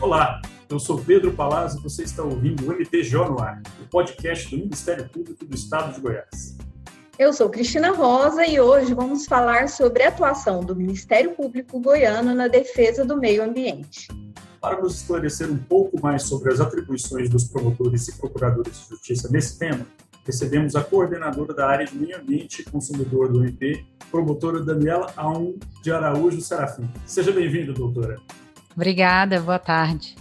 Olá, eu sou Pedro Palazzo e você está ouvindo o MTJ no ar, o podcast do Ministério Público do Estado de Goiás. Eu sou Cristina Rosa e hoje vamos falar sobre a atuação do Ministério Público goiano na defesa do meio ambiente. Para nos esclarecer um pouco mais sobre as atribuições dos promotores e procuradores de justiça nesse tema, recebemos a coordenadora da área de meio ambiente e consumidor do MP, promotora Daniela Aum de Araújo Serafim. Seja bem-vinda, doutora. Obrigada, boa tarde.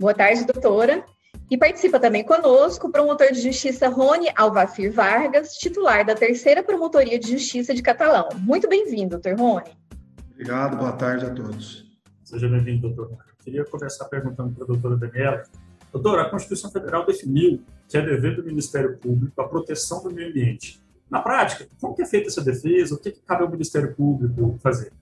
Boa tarde, doutora. E participa também conosco o promotor de justiça Rony Alvafir Vargas, titular da terceira Promotoria de Justiça de Catalão. Muito bem-vindo, doutor Rony. Obrigado, boa tarde a todos. Seja bem-vindo, doutor. Eu queria começar perguntando para a doutora Daniela. Doutora, a Constituição Federal definiu que é dever do Ministério Público a proteção do meio ambiente. Na prática, como é feita essa defesa? O que, que cabe ao Ministério Público fazer?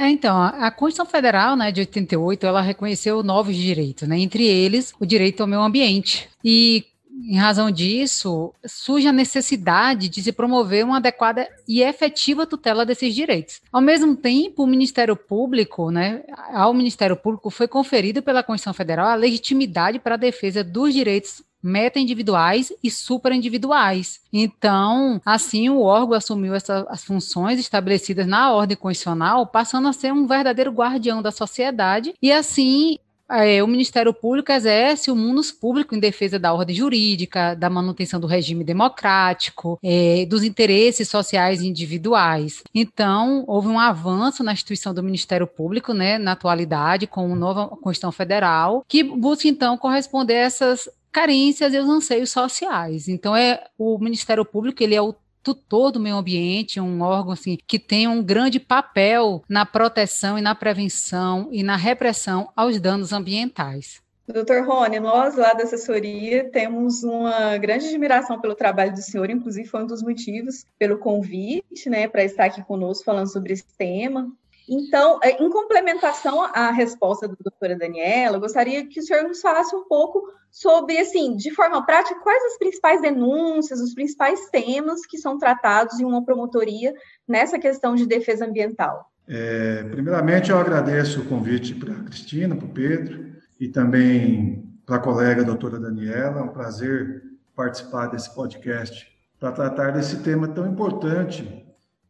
É, então, a Constituição Federal, né, de 88, ela reconheceu novos direitos, né, entre eles o direito ao meio ambiente. E em razão disso, surge a necessidade de se promover uma adequada e efetiva tutela desses direitos. Ao mesmo tempo, o Ministério Público, né, ao Ministério Público foi conferido pela Constituição Federal a legitimidade para a defesa dos direitos meta-individuais e superindividuais. Então, assim, o órgão assumiu essas, as funções estabelecidas na ordem constitucional, passando a ser um verdadeiro guardião da sociedade, e assim é, o Ministério Público exerce o munus público em defesa da ordem jurídica, da manutenção do regime democrático, é, dos interesses sociais individuais. Então, houve um avanço na instituição do Ministério Público, né, na atualidade, com uma nova Constituição Federal, que busca, então, corresponder a essas carências e os anseios sociais. Então, é o Ministério Público, ele é o tutor do meio ambiente, um órgão assim, que tem um grande papel na proteção e na prevenção e na repressão aos danos ambientais. Doutor Rony, nós lá da assessoria temos uma grande admiração pelo trabalho do senhor, inclusive foi um dos motivos pelo convite, né, para estar aqui conosco falando sobre esse tema. Então, é, em complementação à resposta da doutora Daniela, eu gostaria que o senhor nos falasse um pouco sobre, assim, de forma prática, quais as principais denúncias, os principais temas que são tratados em uma promotoria nessa questão de defesa ambiental. É, primeiramente, eu agradeço o convite para a Cristina, para o Pedro e também para a colega doutora Daniela. É um prazer participar desse podcast para tratar desse tema tão importante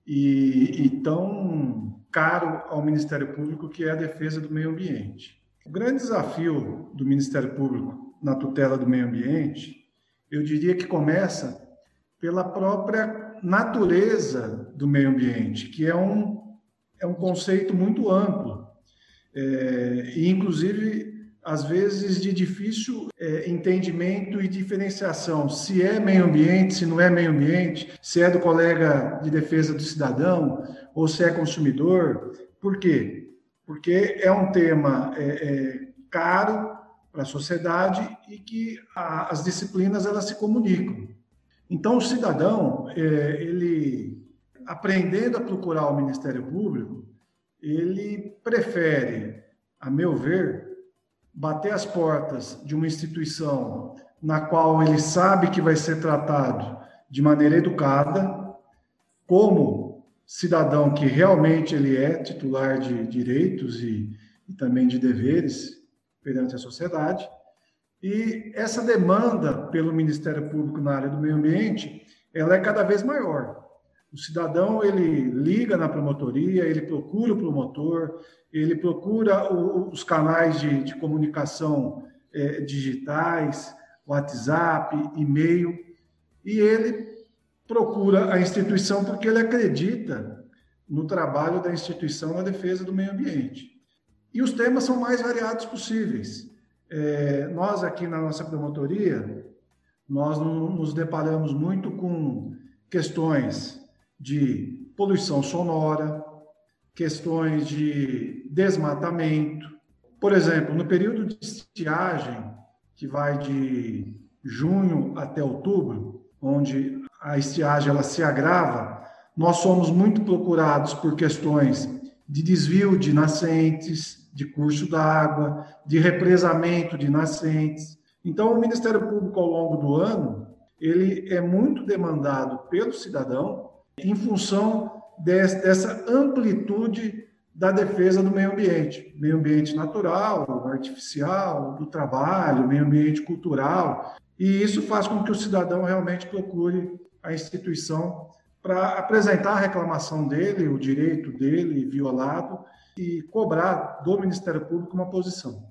e, e tão caro ao Ministério Público, que é a defesa do meio ambiente. O grande desafio do Ministério Público na tutela do meio ambiente, eu diria que começa pela própria natureza do meio ambiente, que é um, é um conceito muito amplo, é, e inclusive às vezes de difícil é, entendimento e diferenciação, se é meio ambiente, se não é meio ambiente, se é do colega de defesa do cidadão ou se é consumidor. Por quê? Porque é um tema é, é, caro para a sociedade e que a, as disciplinas elas se comunicam. Então o cidadão é, ele aprendendo a procurar o Ministério Público, ele prefere, a meu ver, bater as portas de uma instituição na qual ele sabe que vai ser tratado de maneira educada, como cidadão que realmente ele é titular de direitos e, e também de deveres perante a sociedade. E essa demanda pelo Ministério Público na área do meio ambiente, ela é cada vez maior. O cidadão ele liga na promotoria, ele procura o promotor, ele procura o, os canais de, de comunicação é, digitais, WhatsApp, e-mail, e ele procura a instituição porque ele acredita no trabalho da instituição na defesa do meio ambiente. E os temas são mais variados possíveis. É, nós aqui na nossa promotoria, nós nos deparamos muito com questões de poluição sonora, questões de desmatamento. Por exemplo, no período de estiagem, que vai de junho até outubro, onde a estiagem ela se agrava, nós somos muito procurados por questões de desvio de nascentes, de curso d'água, de represamento de nascentes. Então, o Ministério Público, ao longo do ano, ele é muito demandado pelo cidadão em função dessa amplitude da defesa do meio ambiente, meio ambiente natural, artificial, do trabalho, meio ambiente cultural. E isso faz com que o cidadão realmente procure a instituição para apresentar a reclamação dele, o direito dele violado e cobrar do Ministério Público uma posição.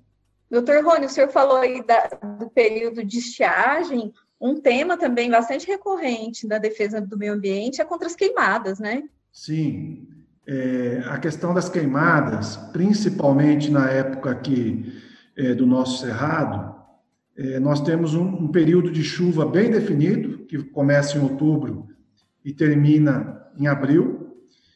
Doutor Rony, o senhor falou aí da, do período de estiagem. Um tema também bastante recorrente da defesa do meio ambiente é contra as queimadas, né? Sim. É, a questão das queimadas, principalmente na época aqui é, do nosso cerrado, nós temos um, período de chuva bem definido, que começa em outubro e termina em abril.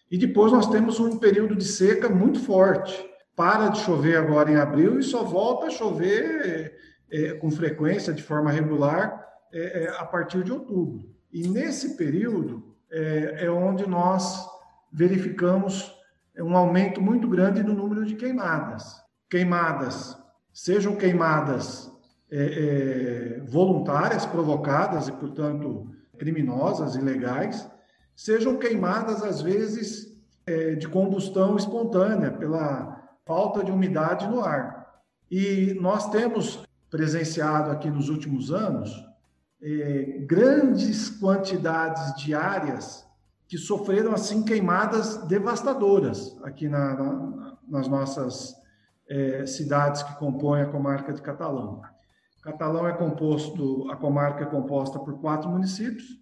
E depois nós temos um período de seca muito forte. Para de chover agora em abril e só volta a chover é, com frequência, de forma regular, é, é, a partir de outubro. E nesse período é, é onde nós verificamos um aumento muito grande no número de queimadas. Queimadas, sejam queimadas é, é, voluntárias, provocadas e, portanto, criminosas, ilegais, sejam queimadas, às vezes, é, de combustão espontânea, pela falta de umidade no ar. E nós temos presenciado aqui nos últimos anos é, grandes quantidades de áreas que sofreram assim queimadas devastadoras aqui na, na, nas nossas é, cidades que compõem a comarca de Catalão. Catalão é composto, a comarca é composta por quatro municípios,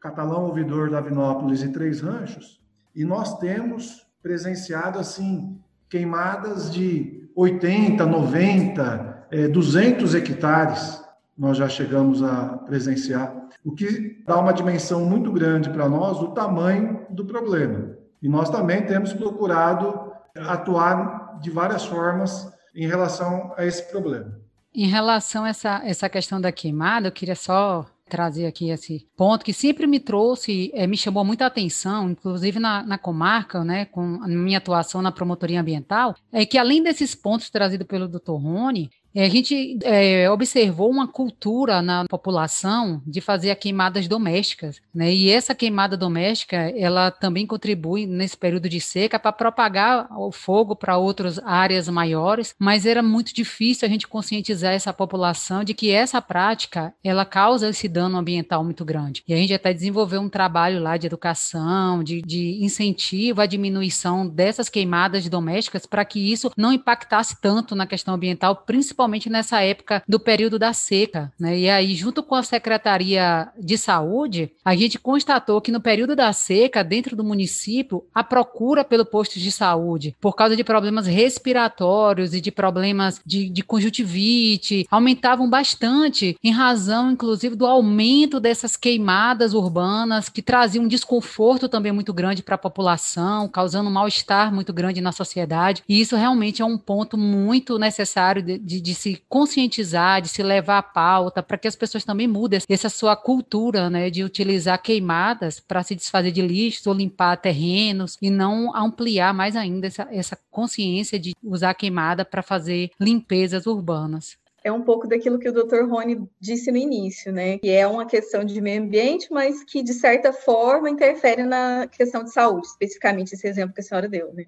Catalão, Ouvidor, Davinópolis e Três Ranchos, e nós temos presenciado assim queimadas de 80, 90, é, 200 hectares. Nós já chegamos a presenciar, o que dá uma dimensão muito grande para nós do tamanho do problema. E nós também temos procurado atuar de várias formas em relação a esse problema. Em relação a essa, essa questão da queimada, eu queria só trazer aqui esse ponto que sempre me trouxe, é, me chamou muita atenção, inclusive na, na, comarca, né, com a minha atuação na promotoria ambiental, é que além desses pontos trazidos pelo Dr. Rony, a gente é, observou uma cultura na população de fazer queimadas domésticas, né? E essa queimada doméstica, ela também contribui nesse período de seca para propagar o fogo para outras áreas maiores, mas era muito difícil a gente conscientizar essa população de que essa prática, ela causa esse dano ambiental muito grande. E a gente até desenvolveu um trabalho lá de educação, de, de incentivo à diminuição dessas queimadas domésticas para que isso não impactasse tanto na questão ambiental, principalmente principalmente nessa época do período da seca. Né? E aí, junto com a Secretaria de Saúde, a gente constatou que no período da seca, dentro do município, a procura pelo posto de saúde, por causa de problemas respiratórios e de problemas de, de conjuntivite, aumentavam bastante, em razão, inclusive, do aumento dessas queimadas urbanas, que traziam um desconforto também muito grande para a população, causando um mal-estar muito grande na sociedade. E isso realmente é um ponto muito necessário de, de de se conscientizar, de se levar à pauta, para que as pessoas também mudem essa sua cultura, né, de utilizar queimadas para se desfazer de lixos ou limpar terrenos e não ampliar mais ainda essa, essa consciência de usar queimada para fazer limpezas urbanas é um pouco daquilo que o Dr. Rony disse no início, né? Que é uma questão de meio ambiente, mas que de certa forma interfere na questão de saúde, especificamente esse exemplo que a senhora deu, né?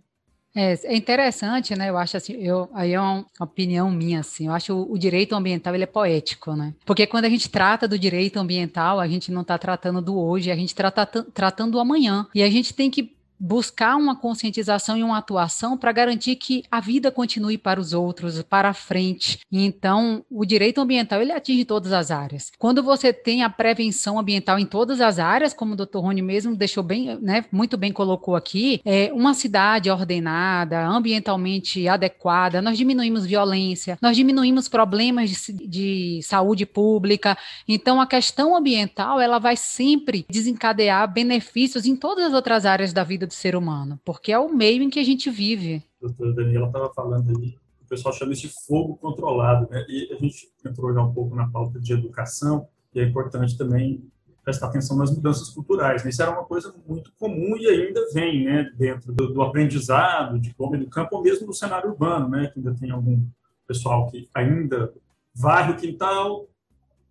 É, é interessante, né? Eu acho assim, eu, aí é uma opinião minha, assim, eu acho o, o direito ambiental ele é poético, né? Porque quando a gente trata do direito ambiental, a gente não está tratando do hoje, a gente está tratando do amanhã. E a gente tem que buscar uma conscientização e uma atuação para garantir que a vida continue para os outros, para a frente. Então, o direito ambiental ele atinge todas as áreas. Quando você tem a prevenção ambiental em todas as áreas, como o Dr. Rony mesmo deixou bem, né, muito bem colocou aqui, é uma cidade ordenada, ambientalmente adequada, nós diminuímos violência, nós diminuímos problemas de, de saúde pública. Então, a questão ambiental ela vai sempre desencadear benefícios em todas as outras áreas da vida do ser humano, porque é o meio em que a gente vive. A doutora Daniela estava falando aí, o pessoal chama isso de fogo controlado, né? E a gente entrou já um pouco na pauta de educação, e é importante também prestar atenção nas mudanças culturais. Né? Isso era uma coisa muito comum e ainda vem, né, dentro do, do aprendizado, de como no campo, ou mesmo no cenário urbano, né, que ainda tem algum pessoal que ainda varre o quintal,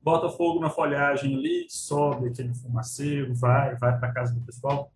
bota fogo na folhagem ali, sobe aquele fumaceiro, vai, vai para casa do pessoal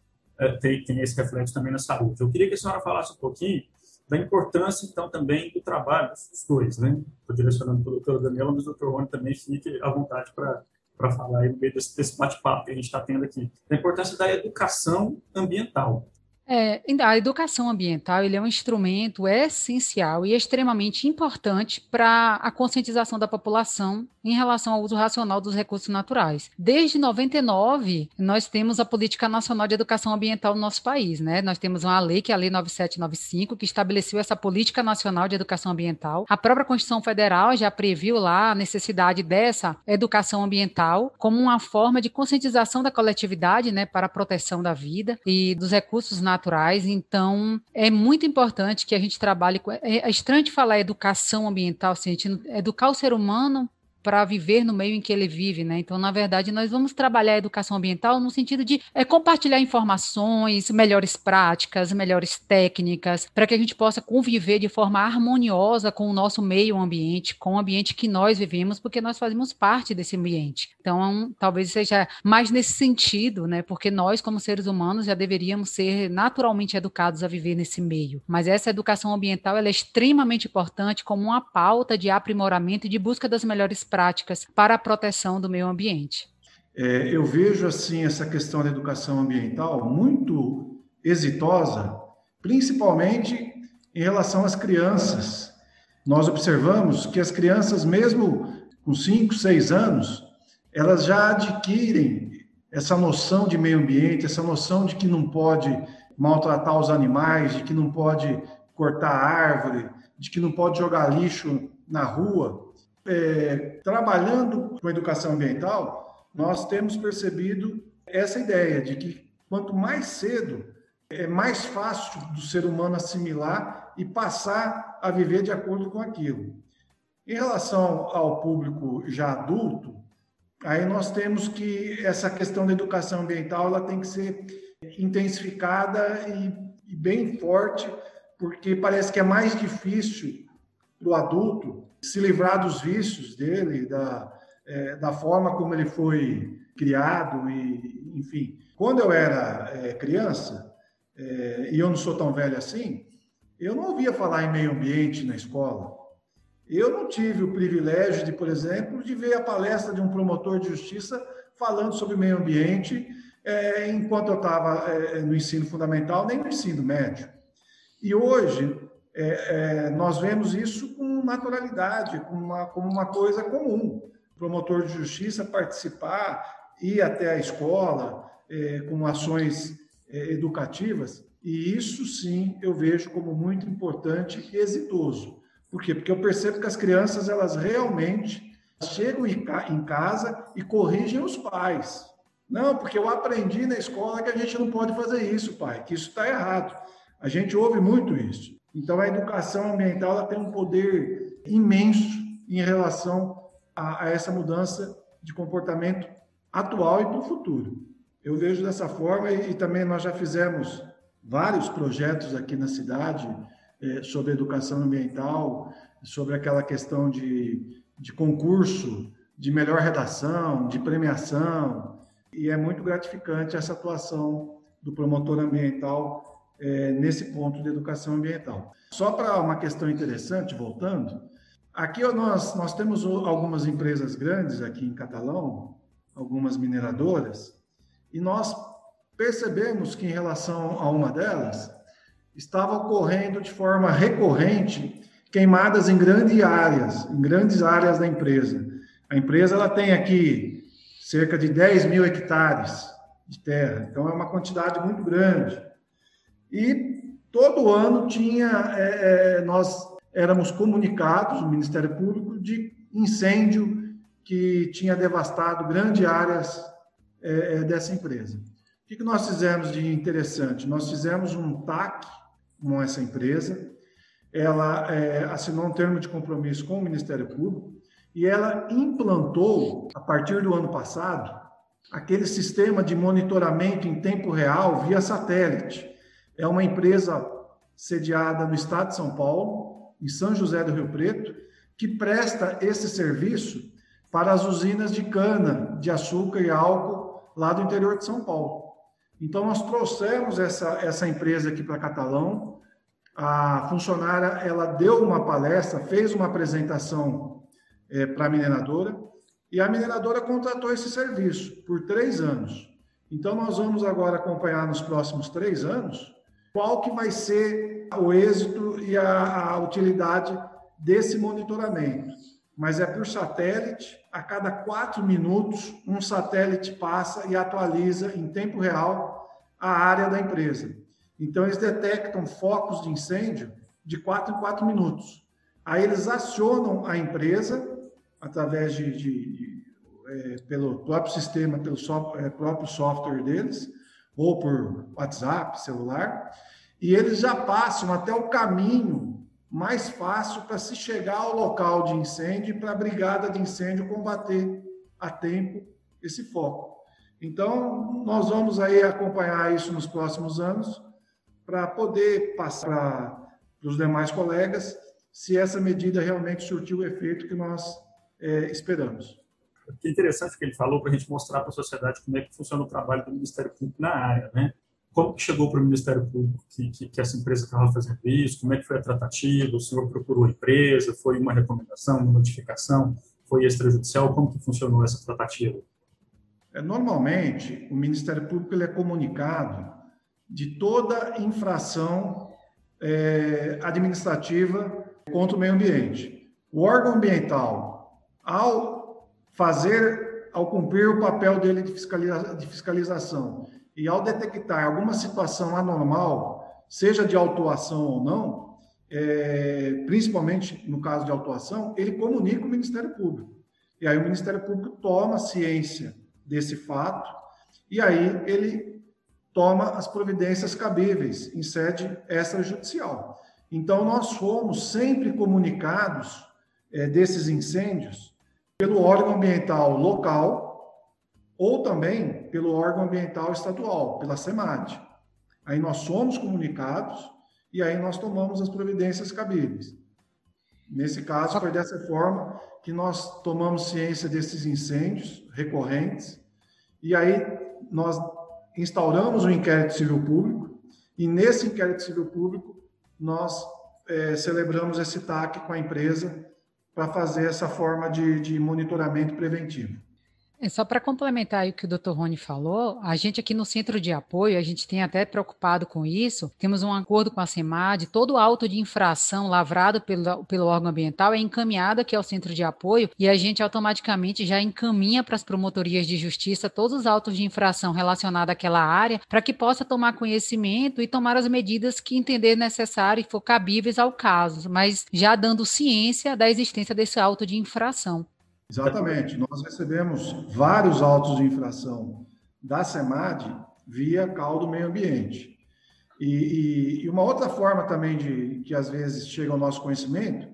tem, tem esse reflexo também na saúde. Eu queria que a senhora falasse um pouquinho da importância, então, também do trabalho dos dois, né? Estou direcionando para o doutor Daniela, mas o doutor Rony também fique à vontade para falar aí no meio desse, desse bate-papo que a gente está tendo aqui, da importância da educação ambiental. É, a educação ambiental ele é um instrumento essencial e extremamente importante para a conscientização da população em relação ao uso racional dos recursos naturais. Desde 99, nós temos a Política Nacional de Educação Ambiental no nosso país, né? Nós temos uma lei, que é a Lei 9795, que estabeleceu essa Política Nacional de Educação Ambiental. A própria Constituição Federal já previu lá a necessidade dessa educação ambiental como uma forma de conscientização da coletividade, né, para a proteção da vida e dos recursos naturais então é muito importante que a gente trabalhe com. É, é estranho de falar educação ambiental, assim, gente educar o ser humano para viver no meio em que ele vive, né? Então, na verdade, nós vamos trabalhar a educação ambiental no sentido de é, compartilhar informações, melhores práticas, melhores técnicas, para que a gente possa conviver de forma harmoniosa com o nosso meio ambiente, com o ambiente que nós vivemos, porque nós fazemos parte desse ambiente. Então, talvez seja mais nesse sentido, né? Porque nós, como seres humanos, já deveríamos ser naturalmente educados a viver nesse meio. Mas essa educação ambiental é extremamente importante como uma pauta de aprimoramento e de busca das melhores práticas práticas para a proteção do meio ambiente? É, eu vejo assim essa questão da educação ambiental muito exitosa, principalmente em relação às crianças. Nós observamos que as crianças, mesmo com 5, 6 anos, elas já adquirem essa noção de meio ambiente, essa noção de que não pode maltratar os animais, de que não pode cortar árvore, de que não pode jogar lixo na rua é, trabalhando com educação ambiental, nós temos percebido essa ideia de que quanto mais cedo é mais fácil do ser humano assimilar e passar a viver de acordo com aquilo. Em relação ao público já adulto, aí nós temos que essa questão da educação ambiental ela tem que ser intensificada e, e bem forte, porque parece que é mais difícil para o adulto se livrar dos vícios dele, da, é, da forma como ele foi criado e, enfim. Quando eu era é, criança, é, e eu não sou tão velho assim, eu não ouvia falar em meio ambiente na escola. Eu não tive o privilégio de, por exemplo, de ver a palestra de um promotor de justiça falando sobre meio ambiente é, enquanto eu estava é, no ensino fundamental, nem no ensino médio. E hoje, é, é, nós vemos isso com naturalidade, como uma, como uma coisa comum. Promotor de justiça participar, ir até a escola é, com ações é, educativas, e isso sim eu vejo como muito importante e exitoso. Por quê? Porque eu percebo que as crianças elas realmente chegam em casa e corrigem os pais. Não, porque eu aprendi na escola que a gente não pode fazer isso, pai, que isso está errado. A gente ouve muito isso. Então, a educação ambiental ela tem um poder imenso em relação a, a essa mudança de comportamento atual e para o futuro. Eu vejo dessa forma e, e, também nós já fizemos vários projetos aqui na cidade é, sobre educação ambiental, sobre aquela questão de, de concurso, de melhor redação, de premiação, e é muito gratificante essa atuação do promotor ambiental é, nesse ponto de educação ambiental. Só para uma questão interessante, voltando, aqui nós, nós temos algumas empresas grandes aqui em Catalão, algumas mineradoras, e nós percebemos que em relação a uma delas, estava ocorrendo de forma recorrente queimadas em grandes áreas, em grandes áreas da empresa. A empresa ela tem aqui cerca de 10 mil hectares de terra, então é uma quantidade muito grande. E todo ano tinha, é, é, nós éramos comunicados, o Ministério Público, de incêndio que tinha devastado grandes áreas é, é, dessa empresa. O que, nós fizemos de interessante? Nós fizemos um TAC com essa empresa, ela é, assinou um termo de compromisso com o Ministério Público e ela implantou, a partir do ano passado, aquele sistema de monitoramento em tempo real via satélite é uma empresa sediada no estado de São Paulo, em São José do Rio Preto, que presta esse serviço para as usinas de cana, de açúcar e álcool lá do interior de São Paulo. Então, nós trouxemos essa, essa empresa aqui para Catalão. A funcionária, ela deu uma palestra, fez uma apresentação é, para a mineradora, e a mineradora contratou esse serviço por três anos. Então, nós vamos agora acompanhar nos próximos três anos qual que vai ser o êxito e a, a utilidade desse monitoramento. Mas é por satélite, a cada quatro minutos, um satélite passa e atualiza em tempo real a área da empresa. Então, eles detectam focos de incêndio de quatro em quatro minutos. Aí, eles acionam a empresa através de, de, de é, pelo próprio sistema, pelo so, é, próprio software deles, ou por WhatsApp, celular, e eles já passam até o caminho mais fácil para se chegar ao local de incêndio e para a brigada de incêndio combater a tempo esse foco. Então, nós vamos aí acompanhar isso nos próximos anos para poder passar para os demais colegas se essa medida realmente surtiu o efeito que nós é, esperamos. É interessante que ele falou para a gente mostrar para a sociedade como é que funciona o trabalho do Ministério Público na área, né? Como que chegou para o Ministério Público que, que, que essa empresa estava fazendo isso? Como é que foi a tratativa? O senhor procurou a empresa? Foi uma recomendação, uma notificação? Foi extrajudicial? Como que funcionou essa tratativa? É, normalmente, o Ministério Público ele é comunicado de toda infração é, administrativa contra o meio ambiente. O órgão ambiental, ao fazer, ao cumprir o papel dele de, fiscaliza, de fiscalização e ao detectar alguma situação anormal, seja de autuação ou não, é, principalmente no caso de autuação, ele comunica o Ministério Público. E aí o Ministério Público toma ciência desse fato e aí ele toma as providências cabíveis em sede extrajudicial. Então, nós fomos sempre comunicados é, desses incêndios pelo órgão ambiental local ou também pelo órgão ambiental estadual, pela SEMAD. Aí nós somos comunicados e aí nós tomamos as providências cabíveis. Nesse caso, foi dessa forma que nós tomamos ciência desses incêndios recorrentes e aí nós instauramos o um inquérito civil público e nesse inquérito civil público nós é, celebramos esse TAC com a empresa para fazer essa forma de, de monitoramento preventivo. É só para complementar o que o Dr. Rony falou, a gente aqui no centro de apoio, a gente tem até preocupado com isso, temos um acordo com a CEMAD, todo auto de infração lavrado pelo, pelo órgão ambiental é encaminhado aqui ao centro de apoio e a gente automaticamente já encaminha para as promotorias de justiça todos os autos de infração relacionados àquela área para que possa tomar conhecimento e tomar as medidas que entender necessário e for cabíveis ao caso, mas já dando ciência da existência desse auto de infração. Exatamente. Nós recebemos vários autos de infração da SEMAD via caldo meio ambiente. E, e, e, uma outra forma também de que às vezes chega ao nosso conhecimento,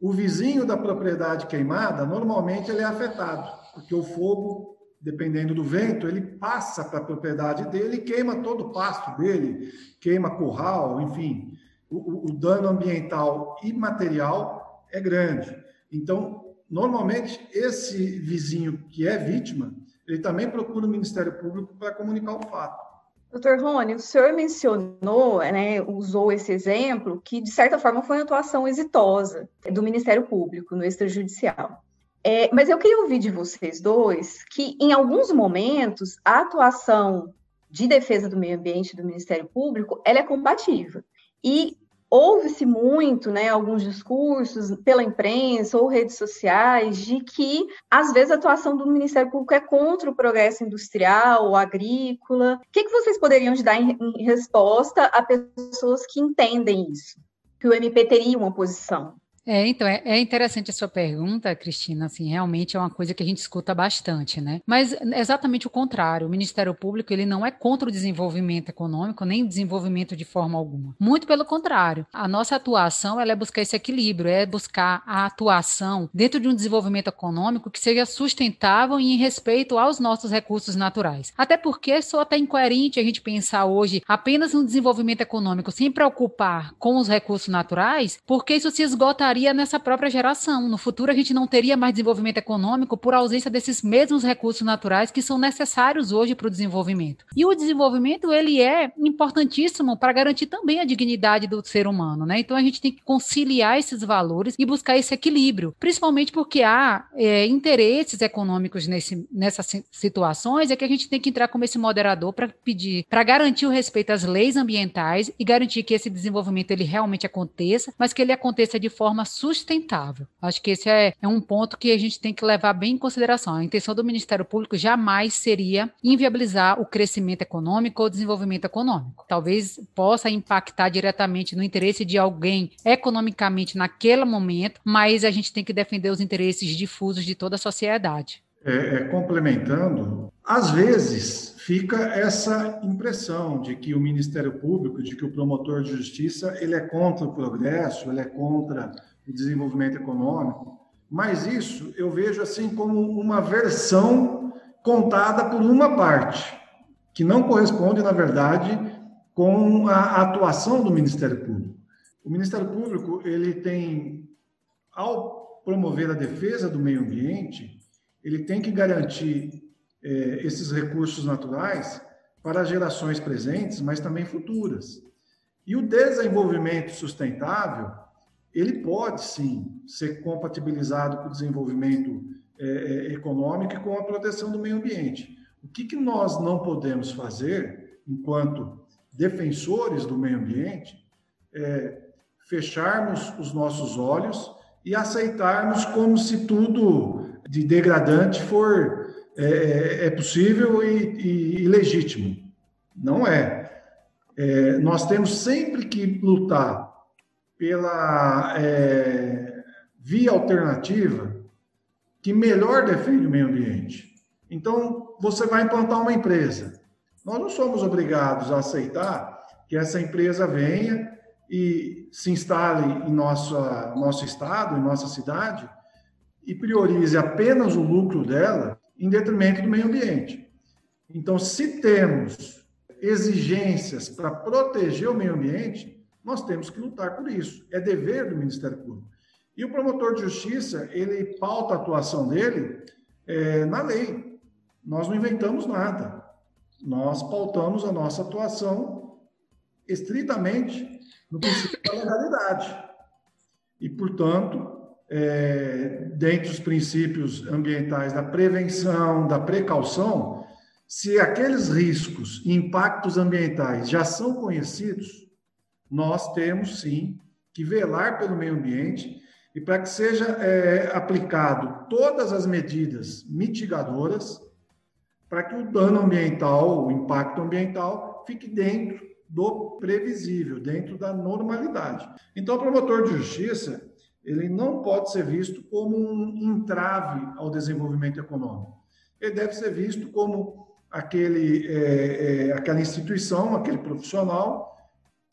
o vizinho da propriedade queimada, normalmente ele é afetado, porque o fogo, dependendo do vento, ele passa para a propriedade dele e queima todo o pasto dele, queima curral, enfim. O, o dano ambiental e material é grande. Então, Normalmente, esse vizinho que é vítima, ele também procura o Ministério Público para comunicar o fato. Doutor Rony, o senhor mencionou, né, usou esse exemplo, que de certa forma foi uma atuação exitosa do Ministério Público no extrajudicial. É, mas eu queria ouvir de vocês dois que, em alguns momentos, a atuação de defesa do meio ambiente do Ministério Público ela é combativa. E Houve-se muito, né, alguns discursos pela imprensa ou redes sociais de que, às vezes, a atuação do Ministério Público é contra o progresso industrial ou agrícola. O que, que vocês poderiam dar em, em resposta a pessoas que entendem isso? Que o MP teria uma posição? É, então, é, é, interessante a sua pergunta, Cristina, assim, realmente é uma coisa que a gente escuta bastante, né? Mas exatamente o contrário, o Ministério Público, ele não é contra o desenvolvimento econômico, nem desenvolvimento de forma alguma. Muito pelo contrário, a nossa atuação, ela é buscar esse equilíbrio, é buscar a atuação dentro de um desenvolvimento econômico que seja sustentável e em respeito aos nossos recursos naturais. Até porque só até incoerente a gente pensar hoje apenas no desenvolvimento econômico sem preocupar com os recursos naturais, porque isso se esgota nessa própria geração. No futuro, a gente não teria mais desenvolvimento econômico por ausência desses mesmos recursos naturais que são necessários hoje para o desenvolvimento. E o desenvolvimento, ele é importantíssimo para garantir também a dignidade do ser humano, né? Então, a gente tem que conciliar esses valores e buscar esse equilíbrio, principalmente porque há é, interesses econômicos nesse, nessas situações, é que a gente tem que entrar como esse moderador para pedir, para garantir o respeito às leis ambientais e garantir que esse desenvolvimento ele realmente aconteça, mas que ele aconteça de forma sustentável. Acho que esse é, é um ponto que a gente tem que levar bem em consideração. A intenção do Ministério Público jamais seria inviabilizar o crescimento econômico ou desenvolvimento econômico. Talvez possa impactar diretamente no interesse de alguém economicamente naquele momento, mas a gente tem que defender os interesses difusos de toda a sociedade. É, é, complementando, às vezes fica essa impressão de que o Ministério Público, de que o promotor de justiça, ele é contra o progresso, ele é contra o desenvolvimento econômico, mas isso eu vejo assim como uma versão contada por uma parte, que não corresponde, na verdade, com a atuação do Ministério Público. O Ministério Público, ele tem, ao promover a defesa do meio ambiente, ele tem que garantir é, esses recursos naturais para gerações presentes, mas também futuras. E o desenvolvimento sustentável, ele pode sim ser compatibilizado com o desenvolvimento é, é, econômico e com a proteção do meio ambiente. O que, que nós não podemos fazer, enquanto defensores do meio ambiente, é fecharmos os nossos olhos e aceitarmos como se tudo de degradante for é, é, é possível e, e, e, legítimo. Não é. é. Nós temos sempre que lutar pela é, via alternativa que melhor defende o meio ambiente. Então, você vai implantar uma empresa. Nós não somos obrigados a aceitar que essa empresa venha e se instale em nossa, nosso estado, em nossa cidade, e priorize apenas o lucro dela em detrimento do meio ambiente. Então, se temos exigências para proteger o meio ambiente, nós temos que lutar por isso. É dever do Ministério Público. E o promotor de justiça, ele pauta a atuação dele é, na lei. Nós não inventamos nada. Nós pautamos a nossa atuação estritamente no princípio da legalidade. E, portanto, é, dentre os princípios ambientais da prevenção, da precaução, se aqueles riscos e impactos ambientais já são conhecidos, nós temos sim que velar pelo meio ambiente e para que seja é, aplicado todas as medidas mitigadoras para que o dano ambiental, o impacto ambiental, fique dentro do previsível, dentro da normalidade. Então, o promotor de justiça ele não pode ser visto como um entrave ao desenvolvimento econômico. Ele deve ser visto como aquele, é, é, aquela instituição, aquele profissional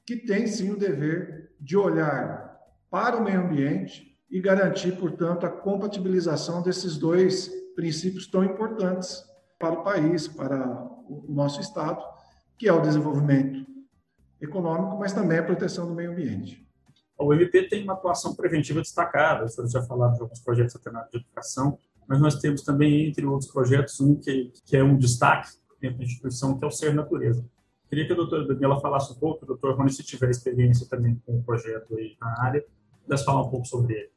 que tem sim o dever de olhar para o meio ambiente e garantir, portanto, a compatibilização desses dois princípios tão importantes para o país, para o nosso Estado, que é o desenvolvimento econômico, mas também a proteção do meio ambiente. O MP tem uma atuação preventiva destacada, os senhores já falaram de alguns projetos alternativos de educação, mas nós temos também, entre outros projetos, um que, que é um destaque dentro da instituição, que é o Ser Natureza. Queria que a doutora Daniela falasse um pouco, o doutor Rony, se tiver experiência também com o projeto aí na área, pudesse falar um pouco sobre ele.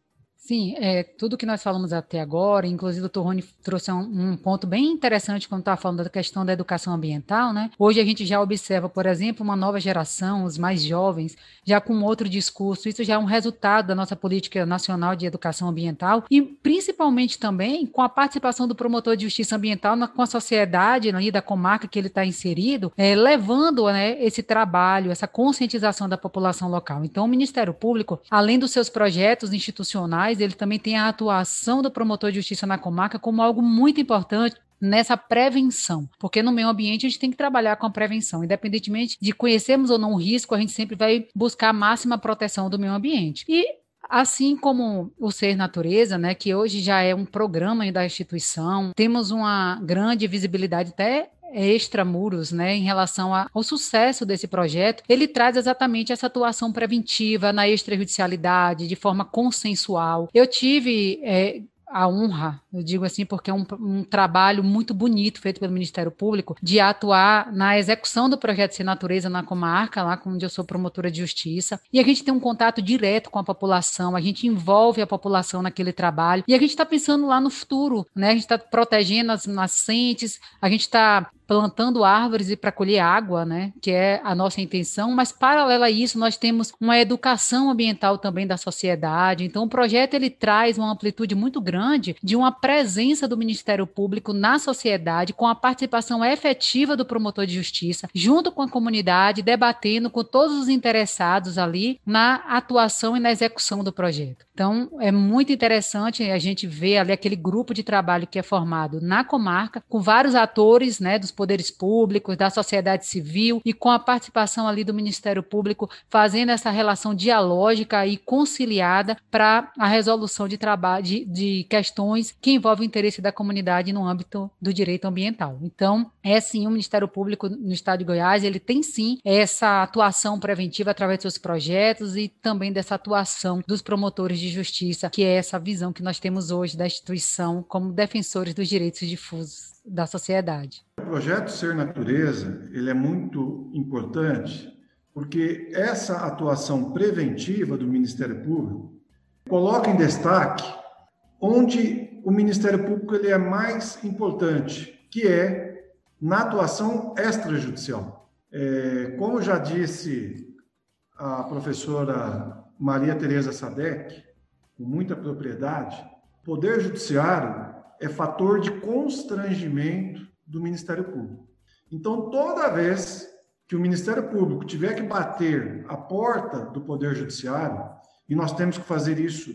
Sim, é, tudo que nós falamos até agora, inclusive o doutor Rony trouxe um, um ponto bem interessante quando estava falando da questão da educação ambiental, né? Hoje a gente já observa, por exemplo, uma nova geração, os mais jovens, já com outro discurso. Isso já é um resultado da nossa política nacional de educação ambiental e principalmente também com a participação do promotor de justiça ambiental na, com a sociedade né, da comarca que ele está inserido, é, levando né, esse trabalho, essa conscientização da população local. Então, o Ministério Público, além dos seus projetos institucionais, ele também tem a atuação do promotor de justiça na comarca como algo muito importante nessa prevenção, porque no meio ambiente a gente tem que trabalhar com a prevenção, independentemente de conhecermos ou não o risco, a gente sempre vai buscar a máxima proteção do meio ambiente. E assim como o Ser Natureza, né, que hoje já é um programa da instituição, temos uma grande visibilidade até extramuros, né, em relação ao sucesso desse projeto, ele traz exatamente essa atuação preventiva na extrajudicialidade, de forma consensual. Eu tive é, a honra, eu digo assim, porque é um, um, trabalho muito bonito feito pelo Ministério Público de atuar na execução do projeto Sem Natureza na comarca, lá onde eu sou promotora de justiça. E a gente tem um contato direto com a população, a gente envolve a população naquele trabalho e a gente está pensando lá no futuro, né? A gente está protegendo as nascentes, a gente está plantando árvores e para colher água, né, que é a nossa intenção, mas paralela a isso, nós temos uma educação ambiental também da sociedade. Então, o projeto ele traz uma amplitude muito grande de uma presença do Ministério Público na sociedade, com a participação efetiva do promotor de justiça, junto com a comunidade, debatendo com todos os interessados ali na atuação e na execução do projeto. Então, é muito interessante a gente ver ali aquele grupo de trabalho que é formado na comarca, com vários atores, né, dos poderes públicos, da sociedade civil e com a participação ali do Ministério Público, fazendo essa relação dialógica e conciliada para a resolução de trabalho de, de questões que envolvem o interesse da comunidade no âmbito do direito ambiental. Então, é sim o Ministério Público no Estado de Goiás, ele tem sim essa atuação preventiva através dos seus projetos e também dessa atuação dos promotores de justiça, que é essa visão que nós temos hoje da instituição como defensores dos direitos difusos da sociedade. O projeto Ser Natureza ele é muito importante porque essa atuação preventiva do Ministério Público coloca em destaque onde o Ministério Público ele é mais importante, que é na atuação extrajudicial. É, como já disse a professora Maria Tereza Sadek, com muita propriedade, o Poder Judiciário é fator de constrangimento do Ministério Público. Então, toda vez que o Ministério Público tiver que bater a porta do Poder Judiciário, e nós temos que fazer isso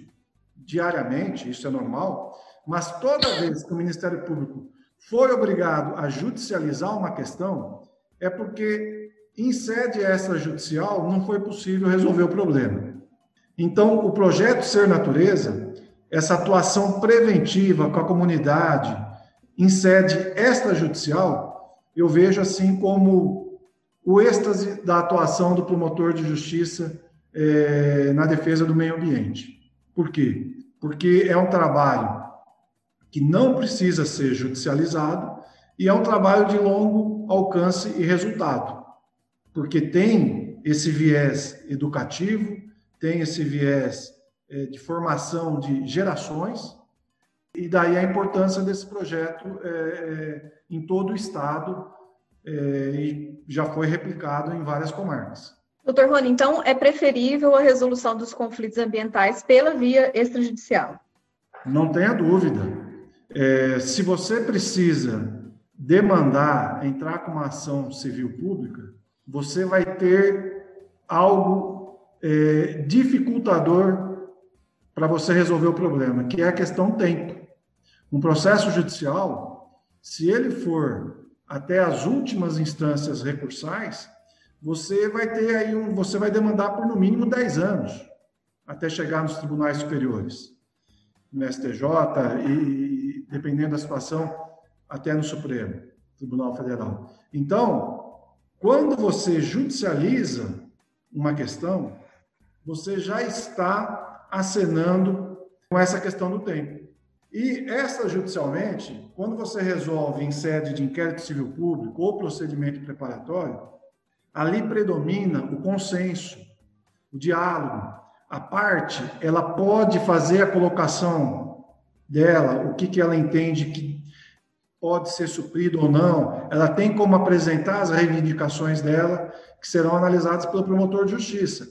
diariamente, isso é normal, mas toda vez que o Ministério Público foi obrigado a judicializar uma questão, é porque em sede extrajudicial não foi possível resolver o problema. Então, o projeto Ser Natureza essa atuação preventiva com a comunidade em sede extrajudicial, eu vejo assim como o êxtase da atuação do promotor de justiça é, na defesa do meio ambiente. Por quê? Porque é um trabalho que não precisa ser judicializado e é um trabalho de longo alcance e resultado, porque tem esse viés educativo, tem esse viés de formação de gerações, e daí a importância desse projeto é, é, em todo o estado e já foi replicado em várias comarcas. Doutor Rony, então é preferível a resolução dos conflitos ambientais pela via extrajudicial? Não tenha dúvida. É, se você precisa demandar entrar com uma ação civil pública, você vai ter algo é, dificultador para você resolver o problema, que é a questão tempo. Um processo judicial, se ele for até as últimas instâncias recursais, você vai ter aí um, você vai demandar por no mínimo 10 anos até chegar nos tribunais superiores, no STJ e, dependendo da situação, até no Supremo Tribunal Federal. Então, quando você judicializa uma questão, você já está acenando com essa questão do tempo. E extrajudicialmente, quando você resolve em sede de inquérito civil público ou procedimento preparatório, ali predomina o consenso, o diálogo. A parte, ela pode fazer a colocação dela, o que, que ela entende que pode ser suprido ou não, ela tem como apresentar as reivindicações dela, que serão analisadas pelo promotor de justiça.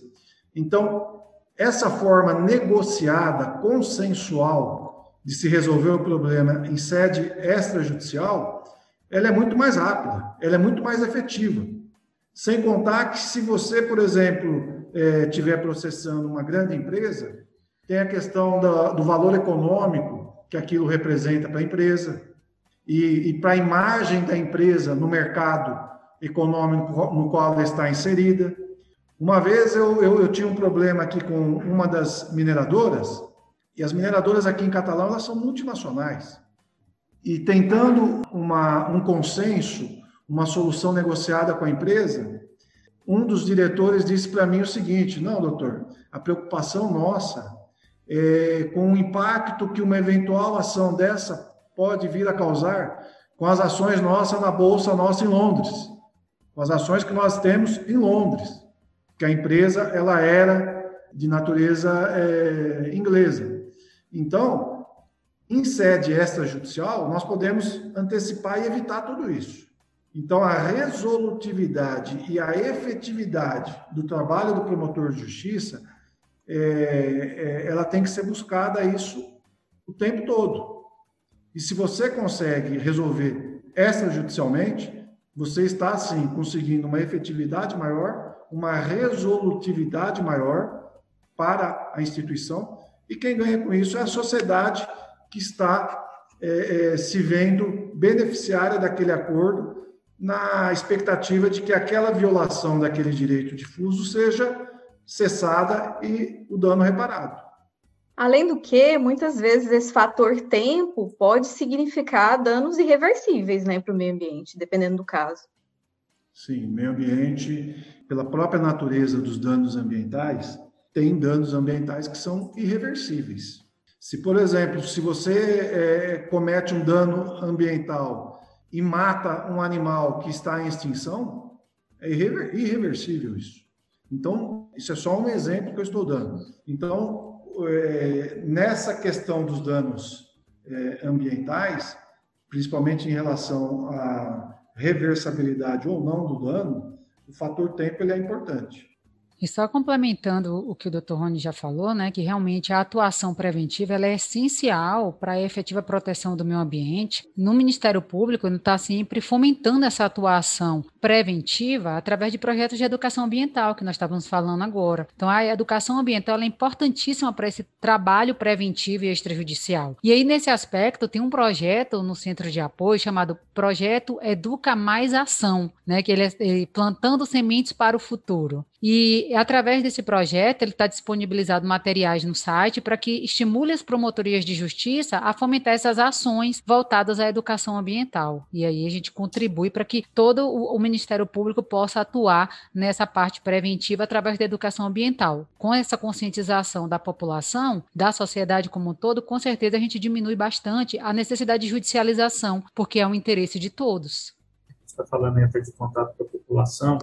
Então, essa forma negociada, consensual, de se resolver o problema em sede extrajudicial, ela é muito mais rápida, ela é muito mais efetiva. Sem contar que se você, por exemplo, estiver é, processando uma grande empresa, tem a questão do valor econômico que aquilo representa para a empresa e para a imagem da empresa no mercado econômico no qual ela está inserida. Uma vez eu, eu, eu, tinha um problema aqui com uma das mineradoras, e as mineradoras aqui em Catalão elas são multinacionais. E tentando uma, um consenso, uma solução negociada com a empresa, um dos diretores disse para mim o seguinte: não, doutor, a preocupação nossa é com o impacto que uma eventual ação dessa pode vir a causar com as ações nossas na bolsa nossa em Londres, com as ações que nós temos em Londres, que a empresa ela era de natureza é, inglesa. Então, em sede extrajudicial, nós podemos antecipar e evitar tudo isso. Então, a resolutividade e a efetividade do trabalho do promotor de justiça, é, é, ela tem que ser buscada isso o tempo todo. E se você consegue resolver extrajudicialmente, você está, sim, conseguindo uma efetividade maior, uma resolutividade maior para a instituição, e quem ganha com isso é a sociedade que está é, é, se vendo beneficiária daquele acordo, na expectativa de que aquela violação daquele direito difuso seja cessada e o dano reparado. Além do que, muitas vezes esse fator tempo pode significar danos irreversíveis né, para o meio ambiente, dependendo do caso. Sim, meio ambiente, pela própria natureza dos danos ambientais, tem danos ambientais que são irreversíveis. Se, por exemplo, se você é, comete um dano ambiental e mata um animal que está em extinção, é irreversível isso. Então, isso é só um exemplo que eu estou dando. Então, é, nessa questão dos danos é, ambientais, principalmente em relação à reversibilidade ou não do dano, o fator tempo ele é importante. E só complementando o que o Dr. Rony já falou, né, que realmente a atuação preventiva é essencial para a efetiva proteção do meio ambiente. No Ministério Público está sempre fomentando essa atuação preventiva através de projetos de educação ambiental que nós estávamos falando agora. Então a educação ambiental é importantíssima para esse trabalho preventivo e extrajudicial. E aí nesse aspecto tem um projeto no centro de apoio chamado Projeto Educa Mais Ação, né, que ele é, ele, plantando sementes para o futuro. E através desse projeto, ele está disponibilizado materiais no site para que estimule as promotorias de justiça a fomentar essas ações voltadas à educação ambiental. E aí a gente contribui para que todo o, Ministério Público possa atuar nessa parte preventiva através da educação ambiental. Com essa conscientização da população, da sociedade como um todo, com certeza a gente diminui bastante a necessidade de judicialização, porque é um interesse de todos. Está falando em de contato com a população,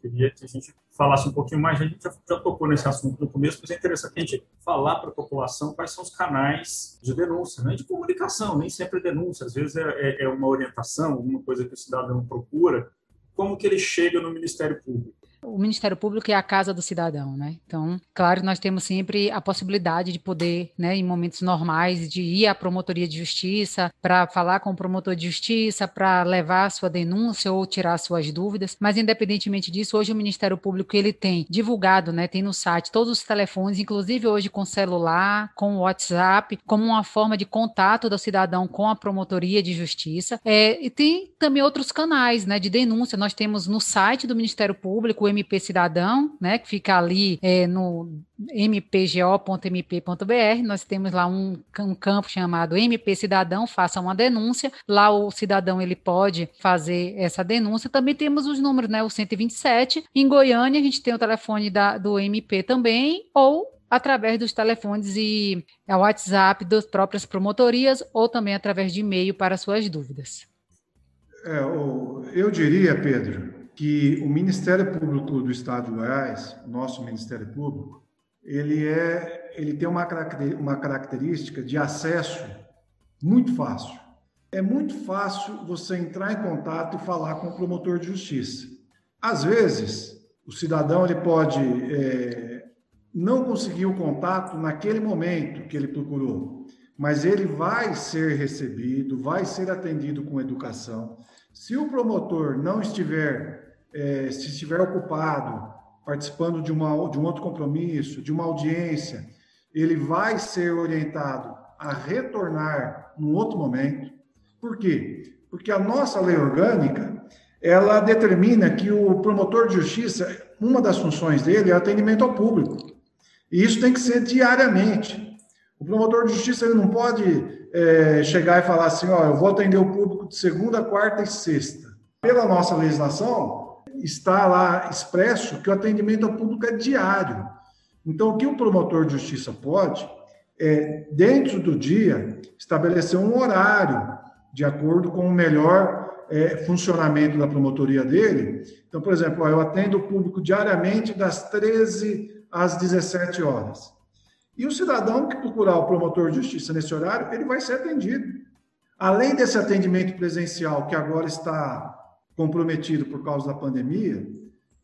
queria que a gente falasse um pouquinho mais, a gente já, já, tocou nesse assunto no começo, mas é interessante a gente falar para a população quais são os canais de denúncia, né, de comunicação, nem sempre é denúncia, às vezes é, é, é uma orientação, alguma coisa que o cidadão procura, como que ele chega no Ministério Público. O Ministério Público é a casa do cidadão, né? Então, claro, nós temos sempre a possibilidade de poder, né, em momentos normais, de ir à promotoria de justiça para falar com o promotor de justiça, para levar a sua denúncia ou tirar suas dúvidas. Mas, independentemente disso, hoje o Ministério Público ele tem divulgado, né, tem no site todos os telefones, inclusive hoje com celular, com WhatsApp, como uma forma de contato do cidadão com a promotoria de justiça. É, e tem também outros canais, né, de denúncia. Nós temos no site do Ministério Público MP Cidadão, né, que fica ali é, no mpgo.mp.br. Nós temos lá um, um, campo chamado MP Cidadão, faça uma denúncia. Lá o cidadão ele pode fazer essa denúncia. Também temos os números, né, o 127. Em Goiânia a gente tem o telefone da, do MP também, ou através dos telefones e é, WhatsApp das próprias promotorias ou também através de e-mail para suas dúvidas. É, eu diria, Pedro, que o Ministério Público do Estado de Goiás, nosso Ministério Público, ele é, ele tem uma, uma característica de acesso muito fácil. É muito fácil você entrar em contato e falar com o promotor de justiça. Às vezes, o cidadão ele pode é, não conseguir o contato naquele momento que ele procurou, mas ele vai ser recebido, vai ser atendido com educação. Se o promotor não estiver é, se estiver ocupado, participando de, uma, de um outro compromisso, de uma audiência, ele vai ser orientado a retornar num outro momento. Por quê? Porque a nossa lei orgânica, ela determina que o promotor de justiça, uma das funções dele é atendimento ao público. E isso tem que ser diariamente. O promotor de justiça ele não pode é, chegar e falar assim, ó, eu vou atender o público de segunda, quarta e sexta. Pela nossa legislação, está lá expresso que o atendimento ao público é diário. Então, o que o promotor de justiça pode é, dentro do dia, estabelecer um horário de acordo com o melhor é, funcionamento da promotoria dele. Então, por exemplo, eu atendo o público diariamente das 13 às 17 horas. E o cidadão que procurar o promotor de justiça nesse horário, ele vai ser atendido. Além desse atendimento presencial, que agora está comprometido por causa da pandemia,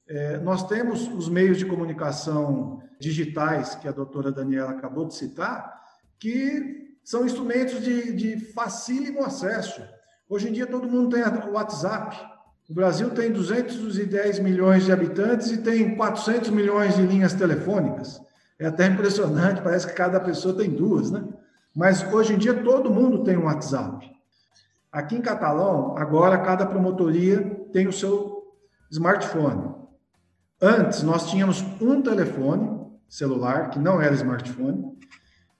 é, nós temos os meios de comunicação digitais, que a doutora Daniela acabou de citar, que são instrumentos de, de facílimo acesso. Hoje em dia, todo mundo tem o WhatsApp. O Brasil tem 210 milhões de habitantes e tem 400 milhões de linhas telefônicas. É até impressionante, parece que cada pessoa tem duas, né? Mas hoje em dia todo mundo tem um WhatsApp. Aqui em Catalão, agora cada promotoria tem o seu smartphone. Antes, nós tínhamos um telefone celular, que não era smartphone,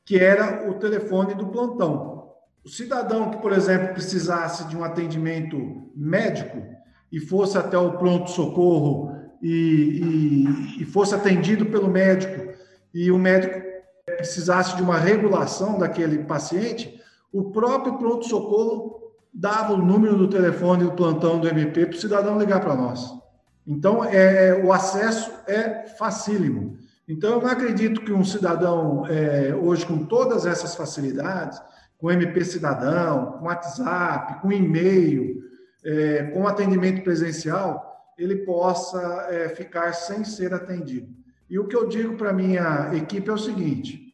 que era o telefone do plantão. O cidadão que, por exemplo, precisasse de um atendimento médico e fosse até o pronto-socorro e, e, e fosse atendido pelo médico e o médico precisasse de uma regulação daquele paciente, o próprio pronto-socorro dava o número do telefone do plantão do MP para o cidadão ligar para nós. Então, é, o acesso é facílimo. Então, eu não acredito que um cidadão, é, hoje, com todas essas facilidades, com MP Cidadão, com WhatsApp, com e-mail, é, com atendimento presencial, ele possa é, ficar sem ser atendido. E o que eu digo para minha equipe é o seguinte: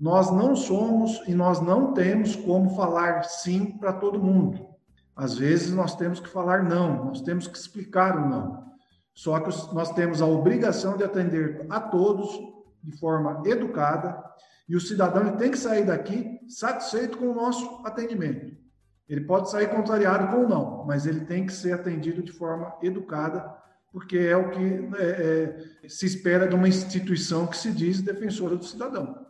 nós não somos e nós não temos como falar sim para todo mundo. Às vezes nós temos que falar não, nós temos que explicar o não. Só que nós temos a obrigação de atender a todos de forma educada e o cidadão tem que sair daqui satisfeito com o nosso atendimento. Ele pode sair contrariado com o não, mas ele tem que ser atendido de forma educada, porque é o que é, é, se espera de uma instituição que se diz defensora do cidadão.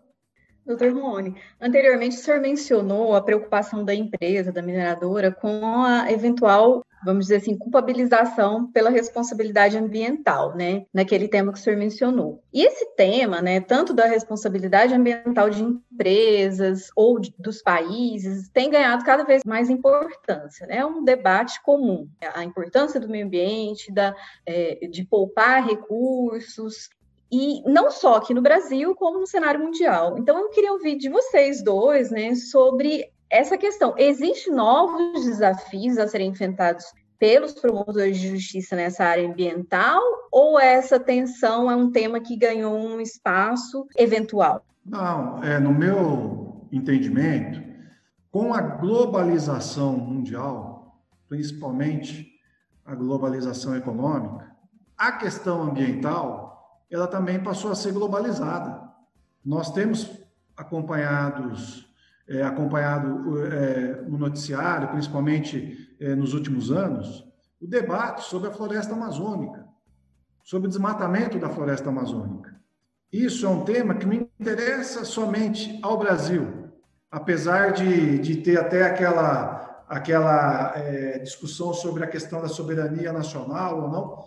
Doutor Rony, anteriormente o senhor mencionou a preocupação da empresa, da mineradora, com a eventual vamos dizer assim, culpabilização pela responsabilidade ambiental, né? Naquele tema que o senhor mencionou. E esse tema, né, tanto da responsabilidade ambiental de empresas ou de, dos países, tem ganhado cada vez mais importância, né? É um debate comum. A importância do meio ambiente, da, é, de poupar recursos, e não só aqui no Brasil, como no cenário mundial. Então, eu queria ouvir de vocês dois, né, sobre essa questão. Existem novos desafios a serem enfrentados pelos promotores de justiça nessa área ambiental ou essa tensão é um tema que ganhou um espaço eventual? Não, é no meu entendimento, com a globalização mundial, principalmente a globalização econômica, a questão ambiental, ela também passou a ser globalizada. Nós temos acompanhados é, acompanhado é, no noticiário, principalmente é, nos últimos anos, o debate sobre a floresta amazônica, sobre o desmatamento da floresta amazônica. Isso é um tema que não interessa somente ao Brasil, apesar de, de ter até aquela, aquela é, discussão sobre a questão da soberania nacional ou não.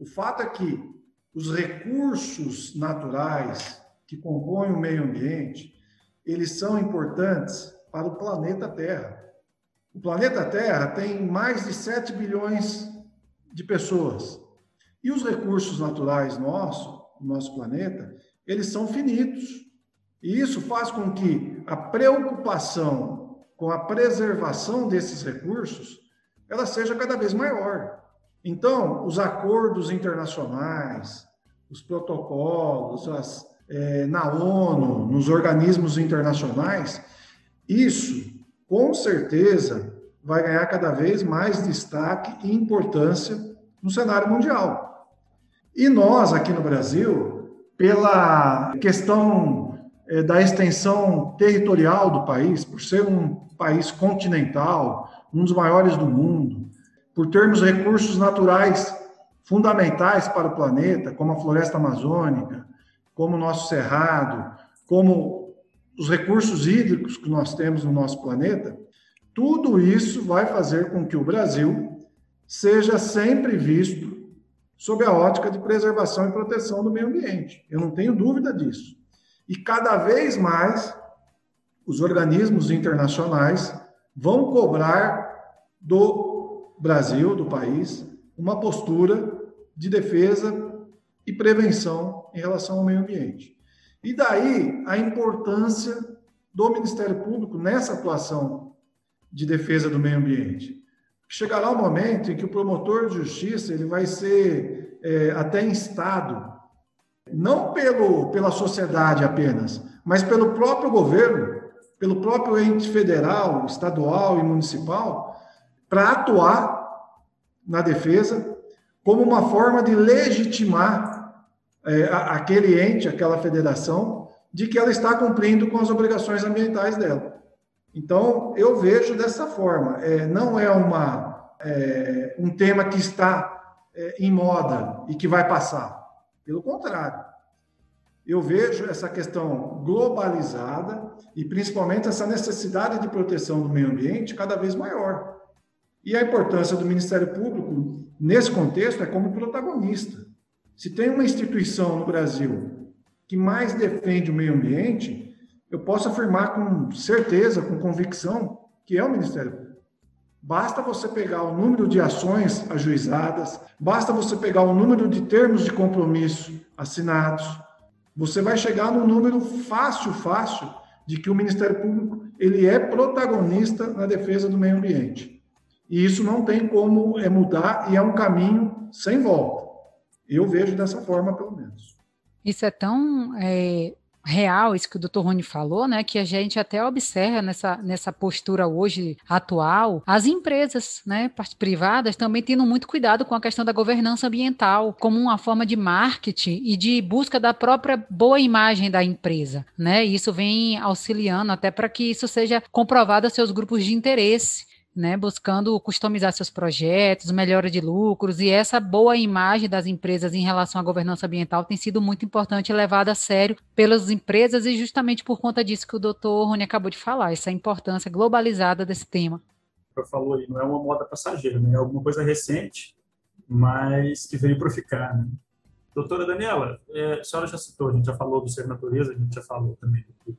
O fato é que os recursos naturais que compõem o meio ambiente, eles são importantes para o planeta Terra. O planeta Terra tem mais de 7 bilhões de pessoas. E os recursos naturais nossos, nosso planeta, eles são finitos. E isso faz com que a preocupação com a preservação desses recursos ela seja cada vez maior. Então, os acordos internacionais, os protocolos, as, é, na ONU, nos organismos internacionais, isso com certeza vai ganhar cada vez mais destaque e importância no cenário mundial. E nós, aqui no Brasil, pela questão é, da extensão territorial do país, por ser um país continental, um dos maiores do mundo, por termos recursos naturais fundamentais para o planeta, como a floresta amazônica, como o nosso cerrado, como os recursos hídricos que nós temos no nosso planeta, tudo isso vai fazer com que o Brasil seja sempre visto sob a ótica de preservação e proteção do meio ambiente. Eu não tenho dúvida disso. E cada vez mais os organismos internacionais vão cobrar do Brasil, do país, uma postura de defesa e prevenção em relação ao meio ambiente. E daí a importância do Ministério Público nessa atuação de defesa do meio ambiente. Chegará o um momento em que o promotor de justiça ele vai ser é, até instado, não pelo, pela sociedade apenas, mas pelo próprio governo, pelo próprio ente federal, estadual e municipal, para atuar na defesa como uma forma de legitimar é, aquele ente, aquela federação, de que ela está cumprindo com as obrigações ambientais dela. Então, eu vejo dessa forma. É, não é, uma, é, um tema que está é, em moda e que vai passar. Pelo contrário. Eu vejo essa questão globalizada e principalmente essa necessidade de proteção do meio ambiente cada vez maior. E a importância do Ministério Público, nesse contexto, é como protagonista. Se tem uma instituição no Brasil que mais defende o meio ambiente, eu posso afirmar com certeza, com convicção, que é o Ministério Público. Basta você pegar o número de ações ajuizadas, basta você pegar o número de termos de compromisso assinados, você vai chegar num número fácil, fácil, de que o Ministério Público ele é protagonista na defesa do meio ambiente. E isso não tem como é, mudar e é um caminho sem volta. Eu vejo dessa forma, pelo menos. Isso é tão é, real, isso que o doutor Rony falou, né, que a gente até observa nessa, nessa postura hoje atual, as empresas, né, privadas também tendo muito cuidado com a questão da governança ambiental, como uma forma de marketing e de busca da própria boa imagem da empresa, né, e isso vem auxiliando até para que isso seja comprovado a seus grupos de interesse né, buscando customizar seus projetos, melhora de lucros, e essa boa imagem das empresas em relação à governança ambiental tem sido muito importante levada a sério pelas empresas, e justamente por conta disso que o doutor Rony acabou de falar, essa importância globalizada desse tema. Eu falou aí, não é uma moda passageira, né? é alguma coisa recente, mas que veio para ficar. Né? Doutora Daniela, é, a senhora já citou, a gente já falou do ser natureza, a gente já falou também do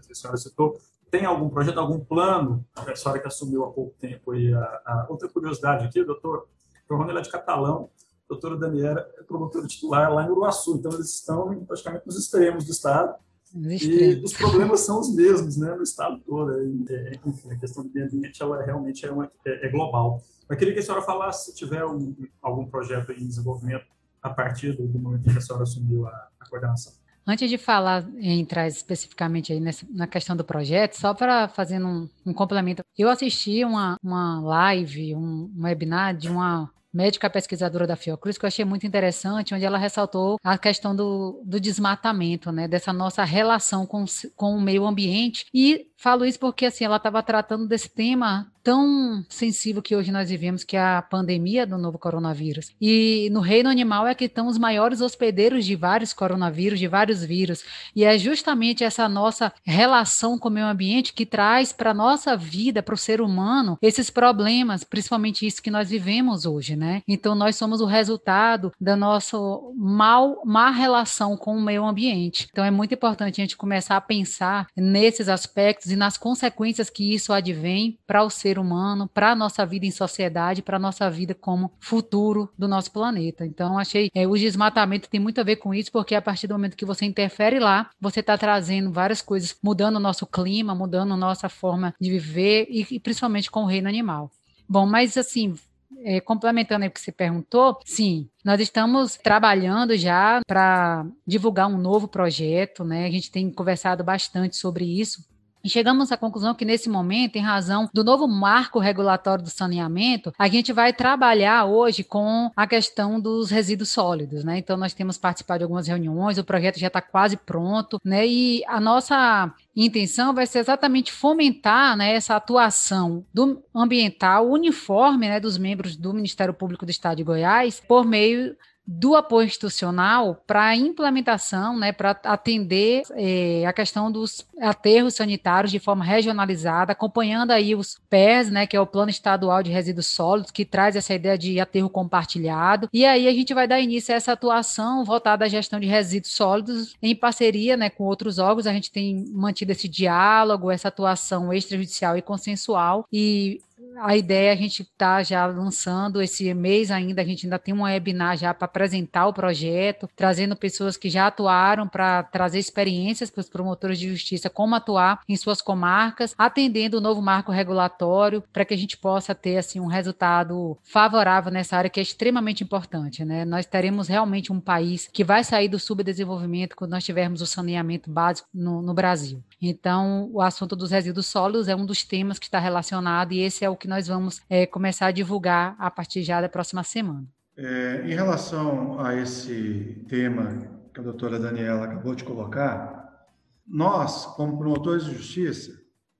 que a senhora citou, tem algum projeto, algum plano? A senhora que assumiu há pouco tempo aí a, a outra curiosidade aqui, doutor, o Rony é de Catalão, a doutora Daniela é promotora titular lá em Uruaçu, então eles estão praticamente nos extremos do estado. E os problemas são os mesmos, né, no estado todo. É, enfim, a questão do meio ambiente ela realmente é, uma, é, é global. Eu queria que a senhora falasse se tiver um, algum projeto em desenvolvimento a partir do, momento que a senhora assumiu a, a coordenação. Antes de falar, entrar especificamente aí nessa, na questão do projeto, só para fazer um, um, complemento, eu assisti uma, uma live, um, um webinar de uma médica pesquisadora da Fiocruz, que eu achei muito interessante, onde ela ressaltou a questão do, do desmatamento, né, dessa nossa relação com, com o meio ambiente. E falo isso porque assim, ela estava tratando desse tema tão sensível que hoje nós vivemos, que é a pandemia do novo coronavírus. E no reino animal é que estão os maiores hospedeiros de vários coronavírus, de vários vírus. E é justamente essa nossa relação com o meio ambiente que traz para a nossa vida, para o ser humano, esses problemas, principalmente isso que nós vivemos hoje, né? Então nós somos o resultado da nossa mal, má relação com o meio ambiente. Então é muito importante a gente começar a pensar nesses aspectos e nas consequências que isso advém para o ser humano, para a nossa vida em sociedade, para a nossa vida como futuro do nosso planeta. Então, achei é, o desmatamento tem muito a ver com isso, porque a partir do momento que você interfere lá, você está trazendo várias coisas, mudando o nosso clima, mudando a nossa forma de viver e, e principalmente com o reino animal. Bom, mas assim, é, complementando o que você perguntou, sim, nós estamos trabalhando já para divulgar um novo projeto, né? A gente tem conversado bastante sobre isso. Chegamos à conclusão que, nesse momento, em razão do novo marco regulatório do saneamento, a gente vai trabalhar hoje com a questão dos resíduos sólidos, né? Então, nós temos participado de algumas reuniões, o projeto já está quase pronto, né? E a nossa intenção vai ser exatamente fomentar né, essa atuação do ambiental uniforme né, dos membros do Ministério Público do Estado de Goiás por meio do apoio institucional para a implementação, né, para atender é, a questão dos aterros sanitários de forma regionalizada, acompanhando aí os PERS, né, que é o Plano Estadual de Resíduos Sólidos, que traz essa ideia de aterro compartilhado. E aí a gente vai dar início a essa atuação voltada à gestão de resíduos sólidos em parceria, né, com outros órgãos. A gente tem mantido esse diálogo, essa atuação extrajudicial e consensual e a ideia a gente está já lançando esse mês ainda, a gente ainda tem um webinar já para apresentar o projeto, trazendo pessoas que já atuaram para trazer experiências para os promotores de justiça como atuar em suas comarcas, atendendo o novo marco regulatório para que a gente possa ter assim um resultado favorável nessa área que é extremamente importante, né? Nós teremos realmente um país que vai sair do subdesenvolvimento quando nós tivermos o saneamento básico no, no Brasil. Então, o assunto dos resíduos sólidos é um dos temas que está relacionado e esse é o que nós vamos é, começar a divulgar a partir já da próxima semana. É, em relação a esse tema que a doutora Daniela acabou de colocar, nós, como promotores de justiça,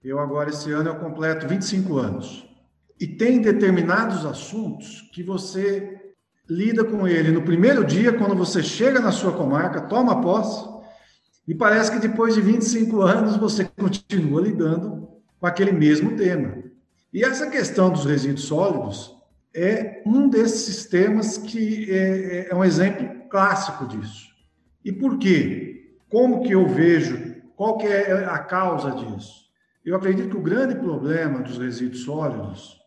eu agora esse ano eu completo 25 anos. E tem determinados assuntos que você lida com ele no primeiro dia, quando você chega na sua comarca, toma posse, e parece que depois de 25 anos você continua lidando com aquele mesmo tema. E essa questão dos resíduos sólidos é um desses sistemas que é, é, um exemplo clássico disso. E por quê? Como que eu vejo? Qual que é a causa disso? Eu acredito que o grande problema dos resíduos sólidos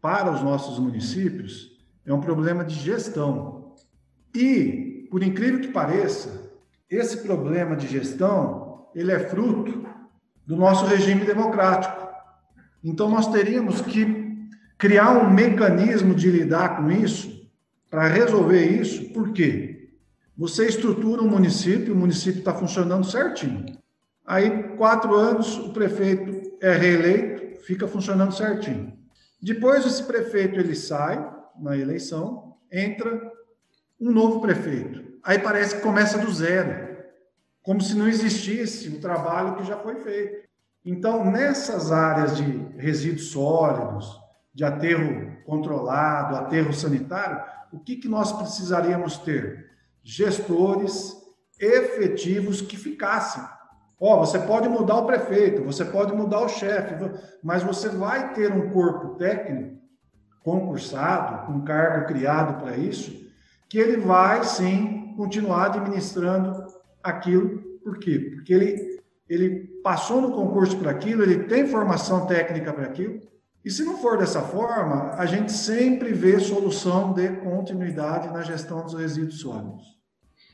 para os nossos municípios é um problema de gestão. E, por incrível que pareça, esse problema de gestão, ele é fruto do nosso regime democrático. Então, nós teríamos que criar um mecanismo de lidar com isso, para resolver isso, por quê? Você estrutura um município, o município está funcionando certinho. Aí, quatro anos, o prefeito é reeleito, fica funcionando certinho. Depois, esse prefeito ele sai na eleição, entra um novo prefeito. Aí parece que começa do zero, como se não existisse o trabalho que já foi feito. Então, nessas áreas de resíduos sólidos, de aterro controlado, aterro sanitário, o que, que nós precisaríamos ter? Gestores efetivos que ficassem. Ó, oh, você pode mudar o prefeito, você pode mudar o chefe, mas você vai ter um corpo técnico concursado, um cargo criado para isso, que ele vai sim continuar administrando aquilo. Por quê? Porque ele ele passou no concurso para aquilo, ele tem formação técnica para aquilo. E se não for dessa forma, a gente sempre vê solução de continuidade na gestão dos resíduos sólidos.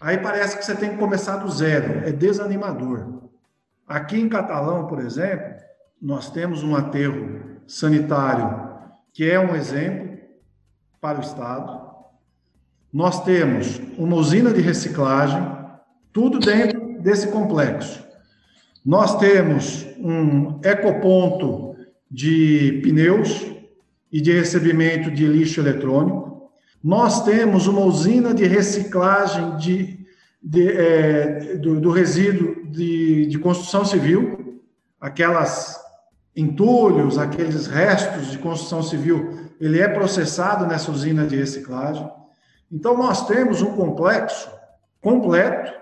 Aí parece que você tem que começar do zero, é desanimador. Aqui em Catalão, por exemplo, nós temos um aterro sanitário que é um exemplo para o Estado. Nós temos uma usina de reciclagem, tudo dentro desse complexo. Nós temos um ecoponto de pneus e de recebimento de lixo eletrônico. Nós temos uma usina de reciclagem de, de é, do, do, resíduo de, de construção civil, aquelas entulhos, aqueles restos de construção civil, ele é processado nessa usina de reciclagem. Então, nós temos um complexo completo,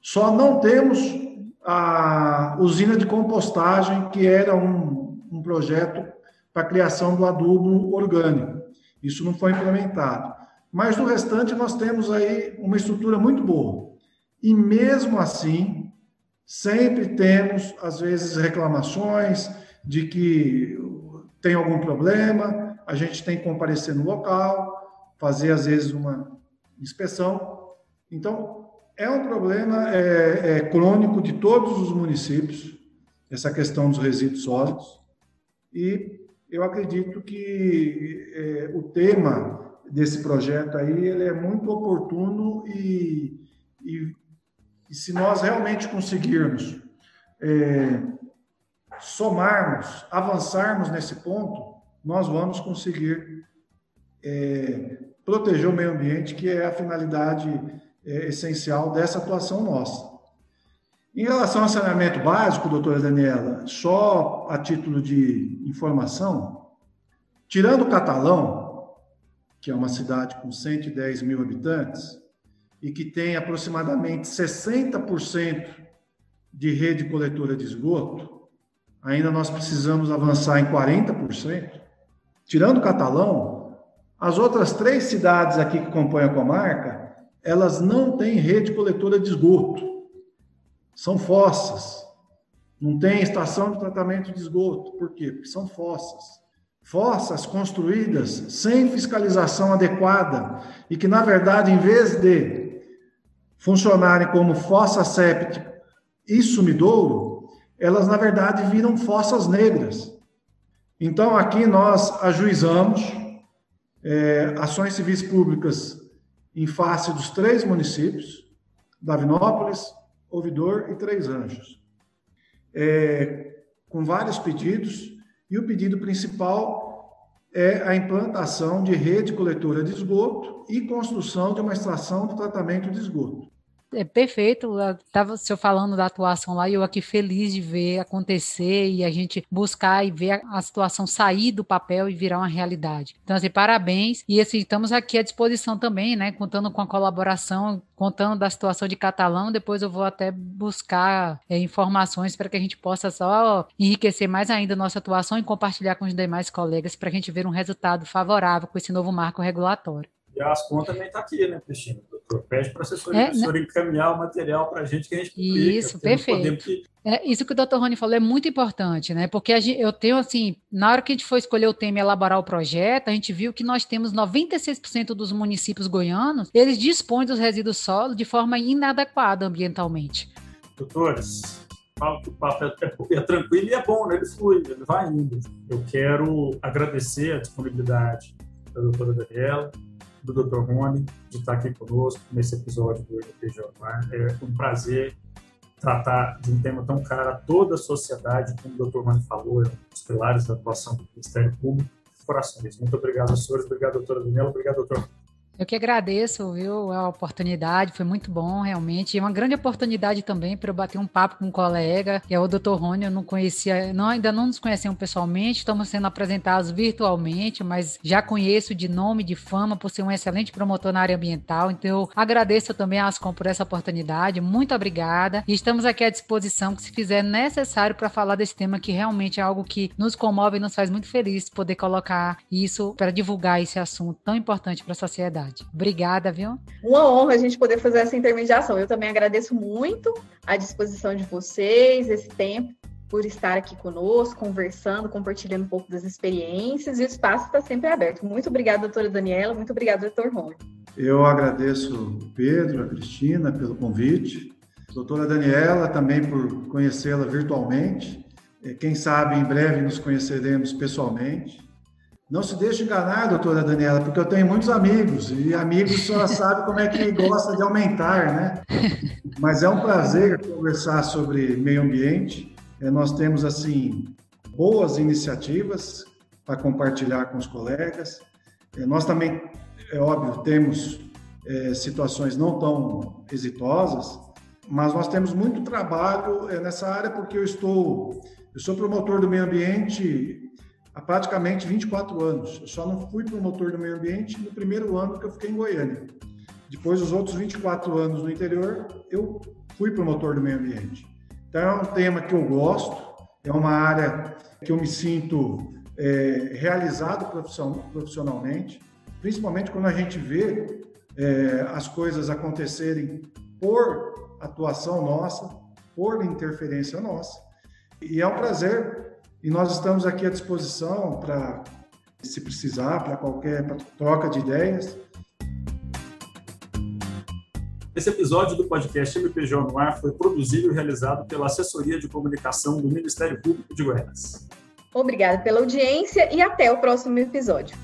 só não temos a usina de compostagem, que era um, um projeto para a criação do adubo orgânico. Isso não foi implementado. Mas no restante nós temos aí uma estrutura muito boa. E mesmo assim, sempre temos, às vezes, reclamações de que tem algum problema, a gente tem que comparecer no local, fazer, às vezes, uma inspeção. Então, é um problema é, é, crônico de todos os municípios, essa questão dos resíduos sólidos, e eu acredito que é, o tema desse projeto aí ele é muito oportuno e, e, e se nós realmente conseguirmos é, somarmos, avançarmos nesse ponto, nós vamos conseguir é, proteger o meio ambiente, que é a finalidade é, essencial dessa atuação nossa. Em relação ao saneamento básico, doutora Daniela, só a título de informação, tirando o catalão, que é uma cidade com 110 mil habitantes, e que tem aproximadamente 60% de rede coletora de esgoto, ainda nós precisamos avançar em 40%. Tirando Catalão, as outras três cidades aqui que compõem a comarca, elas não têm rede coletora de esgoto. São fossas. Não tem estação de tratamento de esgoto. Por quê? Porque são fossas. Fossas construídas sem fiscalização adequada e que, na verdade, em vez de funcionarem como fossa séptica e sumidouro, elas, na verdade, viram fossas negras. Então, aqui nós ajuizamos é, ações civis públicas em face dos três municípios, Davinópolis, Ouvidor e Três Anjos, é, com vários pedidos, e o pedido principal é a implantação de rede coletora de esgoto e construção de uma estação de tratamento de esgoto é perfeito. Estava o senhor falando da atuação lá e eu aqui feliz de ver acontecer e a gente buscar e ver a, a situação sair do papel e virar uma realidade. Então, assim, parabéns. E assim, estamos aqui à disposição também, né? Contando com a colaboração, contando da situação de Catalão. Depois eu vou até buscar é, informações para que a gente possa só enriquecer mais ainda a nossa atuação e compartilhar com os demais colegas para a gente ver um resultado favorável com esse novo marco regulatório. E a Ascom também está aqui, né, Cristina? Pede para a assessoria, é, né? encaminhar o material para a gente que a gente publica. Isso, perfeito. Que... É, isso que o doutor Rony falou é muito importante, né? Porque gente, eu tenho, assim, na hora que a gente foi escolher o tema e elaborar o projeto, a gente viu que nós temos 96% dos municípios goianos, eles dispõem dos resíduos sólidos de forma inadequada ambientalmente. Doutores, falo que o papo é, é, é, tranquilo e é bom, né? Ele flui, ele vai indo. Eu quero agradecer a disponibilidade da doutora Daniela, do Dr. Rony de estar aqui conosco nesse episódio do EPJ. É um prazer tratar de um tema tão caro a toda a sociedade, como o Dr. Rony falou, é um dos pilares da atuação do Ministério Público. Corações. Muito obrigado, senhores. Obrigado, doutora Daniela. Obrigado, doutor. Eu que agradeço, viu, a oportunidade, foi muito bom, realmente. E uma grande oportunidade também para eu bater um papo com um colega, que é o Dr. Rony, eu não conhecia, não, ainda não nos conhecemos pessoalmente, estamos sendo apresentados virtualmente, mas já conheço de nome, de fama, por ser um excelente promotor na área ambiental. Então, eu agradeço também a Ascom por essa oportunidade, muito obrigada. E estamos aqui à disposição, que se fizer necessário para falar desse tema, que realmente é algo que nos comove e nos faz muito feliz poder colocar isso para divulgar esse assunto tão importante para a sociedade verdade. Obrigada, viu? Uma honra a gente poder fazer essa intermediação. Eu também agradeço muito a disposição de vocês, esse tempo, por estar aqui conosco, conversando, compartilhando um pouco das experiências, e o espaço está sempre aberto. Muito obrigada, doutora Daniela, muito obrigado, doutor Rony. Eu agradeço o Pedro, a Cristina, pelo convite, a doutora Daniela também por conhecê-la virtualmente. Quem sabe em breve nos conheceremos pessoalmente. Não se deixe enganar, doutora Daniela, porque eu tenho muitos amigos e amigos só sabem como é que gosta de aumentar, né? Mas é um prazer conversar sobre meio ambiente. É, nós temos, assim, boas iniciativas para compartilhar com os colegas. É, nós também, é óbvio, temos é, situações não tão exitosas, mas nós temos muito trabalho é, nessa área porque eu estou, eu sou promotor do meio ambiente há praticamente 24 anos. Eu só não fui promotor do meio ambiente no primeiro ano que eu fiquei em Goiânia. Depois, os outros 24 anos no interior, eu fui promotor do meio ambiente. Então, é um tema que eu gosto, é uma área que eu me sinto é, realizado profissionalmente, principalmente quando a gente vê é, as coisas acontecerem por atuação nossa, por interferência nossa. E é um prazer e nós estamos aqui à disposição para, se precisar, para qualquer pra troca de ideias. Esse episódio do podcast MPG no Ar foi produzido e realizado pela Assessoria de Comunicação do Ministério Público de Goiás. Obrigada pela audiência e até o próximo episódio.